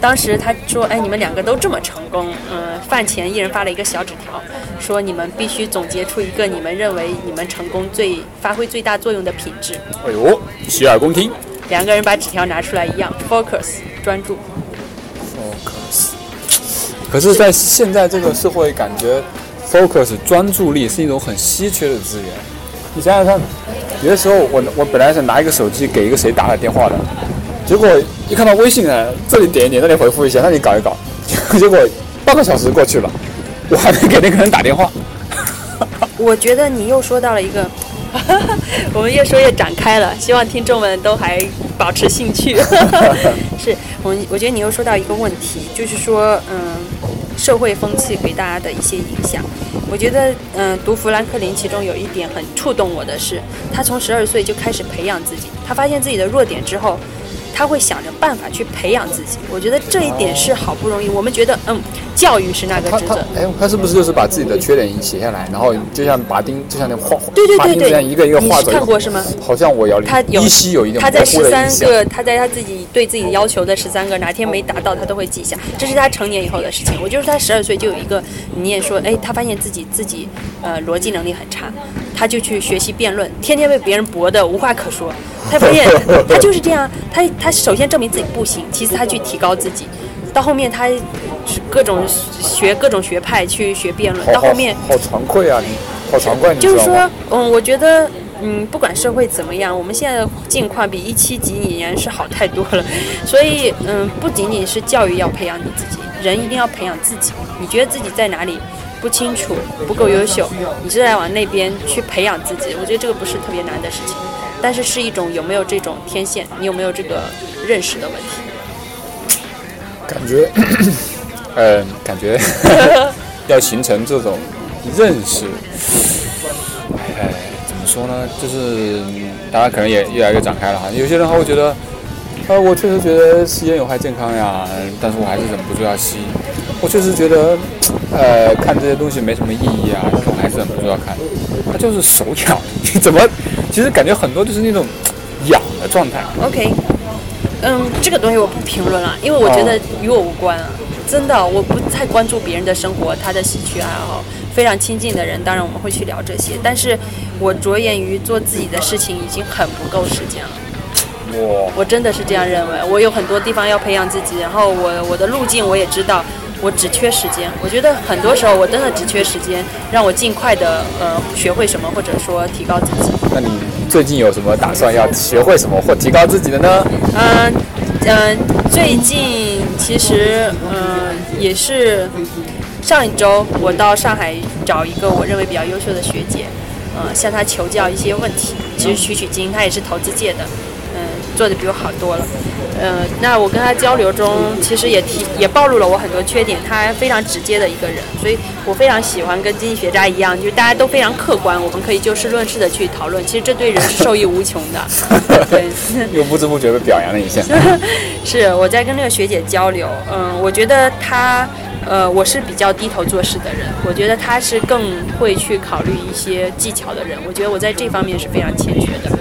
当时他说：“哎，你们两个都这么成功，嗯，饭前一人发了一个小纸条，说你们必须总结出一个你们认为你们成功最发挥最大作用的品质。”哎呦，洗耳恭听。两个人把纸条拿出来一样，focus 专注。可是，在现在这个社会，感觉 focus 专注力是一种很稀缺的资源。你想想看，有的时候我我本来想拿一个手机给一个谁打个电话的。结果一看到微信呢，这里点一点，那里回复一下，那里搞一搞，结果半个小时过去了，我还没给那个人打电话。我觉得你又说到了一个，我们越说越展开了，希望听众们都还保持兴趣。是我，我觉得你又说到一个问题，就是说，嗯，社会风气给大家的一些影响。我觉得，嗯，读富兰克林，其中有一点很触动我的是，他从十二岁就开始培养自己，他发现自己的弱点之后。他会想着办法去培养自己，我觉得这一点是好不容易。我们觉得，嗯，教育是那个职责。哎，他是不是就是把自己的缺点写下来，然后就像拔钉，就像那画，对对对对，这样一个一个画走。看过是吗？好像我要他依稀有一点他在十三个，他在他自己对自己要求的十三个，哪天没达到，他都会记下。这是他成年以后的事情。我就是他十二岁就有一个，你也说，哎，他发现自己自己呃逻辑能力很差，他就去学习辩论，天天被别人驳得无话可说。他发现他就是这样，他他首先证明自己不行，其次他去提高自己，到后面他各种学各种学派去学辩论，到后面好惭愧啊，你好惭愧，就是说，嗯，我觉得，嗯，不管社会怎么样，我们现在的境况比一七几几年是好太多了，所以，嗯，不仅仅是教育要培养你自己，人一定要培养自己。你觉得自己在哪里不清楚、不够优秀，你就在往那边去培养自己。我觉得这个不是特别难的事情。但是是一种有没有这种天线，你有没有这个认识的问题？感觉，嗯，感觉 要形成这种认识，哎，怎么说呢？就是大家可能也越来越展开了哈。有些人还会觉得，呃，我确实觉得吸烟有害健康呀，但是我还是忍不住要吸。我确实觉得，呃，看这些东西没什么意义啊，但是我还是忍不住要看。他就是手痒，你怎么？其实感觉很多就是那种痒的状态。OK，嗯，这个东西我不评论了，因为我觉得与我无关啊。真的，我不太关注别人的生活，他的兴趣爱好。非常亲近的人，当然我们会去聊这些。但是我着眼于做自己的事情，已经很不够时间了。我我真的是这样认为。我有很多地方要培养自己，然后我我的路径我也知道。我只缺时间，我觉得很多时候我真的只缺时间，让我尽快的呃学会什么，或者说提高自己。那你最近有什么打算要学会什么或提高自己的呢？嗯嗯，最近其实嗯也是上一周我到上海找一个我认为比较优秀的学姐，呃向她求教一些问题，其实取取经，她也是投资界的。做的比我好多了，呃，那我跟他交流中，其实也提也暴露了我很多缺点。他非常直接的一个人，所以我非常喜欢跟经济学家一样，就是大家都非常客观，我们可以就事论事的去讨论。其实这对人是受益无穷的。对，又不知不觉被表扬了一下。是我在跟那个学姐交流，嗯，我觉得他，呃，我是比较低头做事的人，我觉得他是更会去考虑一些技巧的人。我觉得我在这方面是非常欠缺的。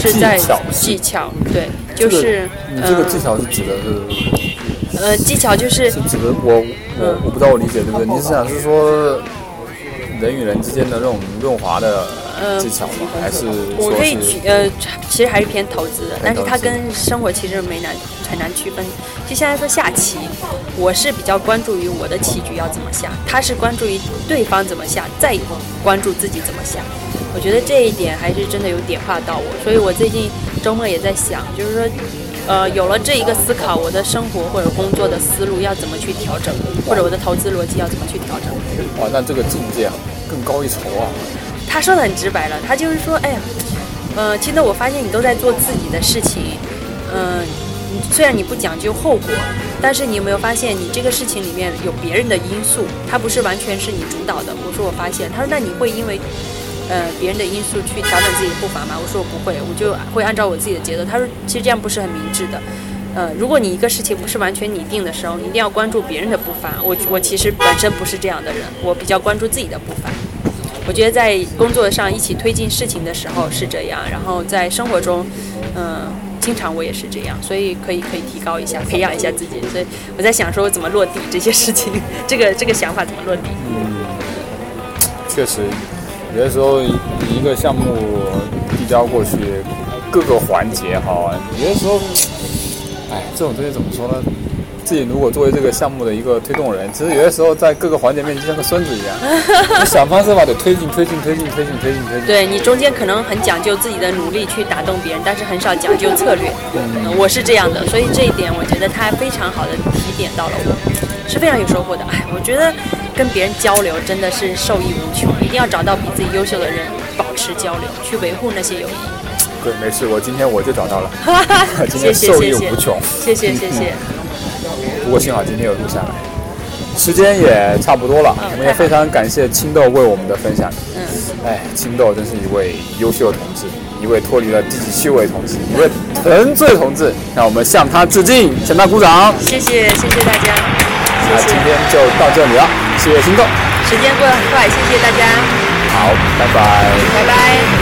是在技巧，对，就是你这个技巧是指的是，呃，技巧就是是指的我我我不知道我理解对不对？你是想是说人与人之间的那种润滑的技巧吗？还是我可以举呃，其实还是偏投资的，但是它跟生活其实没难很难区分。就现在说下棋，我是比较关注于我的棋局要怎么下，他是关注于对方怎么下，再关注自己怎么下。我觉得这一点还是真的有点化到我，所以我最近周末也在想，就是说，呃，有了这一个思考，我的生活或者工作的思路要怎么去调整，或者我的投资逻辑要怎么去调整。哇，那这个境界啊，更高一筹啊！他说的很直白了，他就是说，哎呀，呃，其实我发现你都在做自己的事情，嗯，虽然你不讲究后果，但是你有没有发现，你这个事情里面有别人的因素，它不是完全是你主导的。我说我发现，他说那你会因为。呃，别人的因素去调整自己的步伐吗？我说我不会，我就会按照我自己的节奏。他说，其实这样不是很明智的。呃，如果你一个事情不是完全拟定的时候，你一定要关注别人的步伐。我我其实本身不是这样的人，我比较关注自己的步伐。我觉得在工作上一起推进事情的时候是这样，然后在生活中，嗯，经常我也是这样，所以可以可以提高一下，培养一下自己。所以我在想说我怎么落地这些事情，这个这个想法怎么落地？嗯，确实，有的时候一个项目递交过去，各个环节哈，有的时候，哎，这种东西怎么说呢？自己如果作为这个项目的一个推动人，其实有的时候在各个环节面前像个孙子一样，你想方设法的推进、推进、推进、推进、推进、推进。对你中间可能很讲究自己的努力去打动别人，但是很少讲究策略。嗯，我是这样的，所以这一点我觉得他非常好的提点到了我，是非常有收获的。哎，我觉得跟别人交流真的是受益无穷，一定要找到比自己优秀的人，保持交流，去维护那些友谊。对，没事，我今天我就找到了，今天受益无穷。谢谢谢谢。不过幸好今天有录下来，时间也差不多了，我们也非常感谢青豆为我们的分享。嗯，哎，青豆真是一位优秀的同志，一位脱离了低级趣味同志，一位沉醉同志，让我们向他致敬，向他鼓掌。谢谢谢谢大家，那今天就到这里了，谢谢心动。时间过得很快，谢谢大家。好，拜拜。拜拜。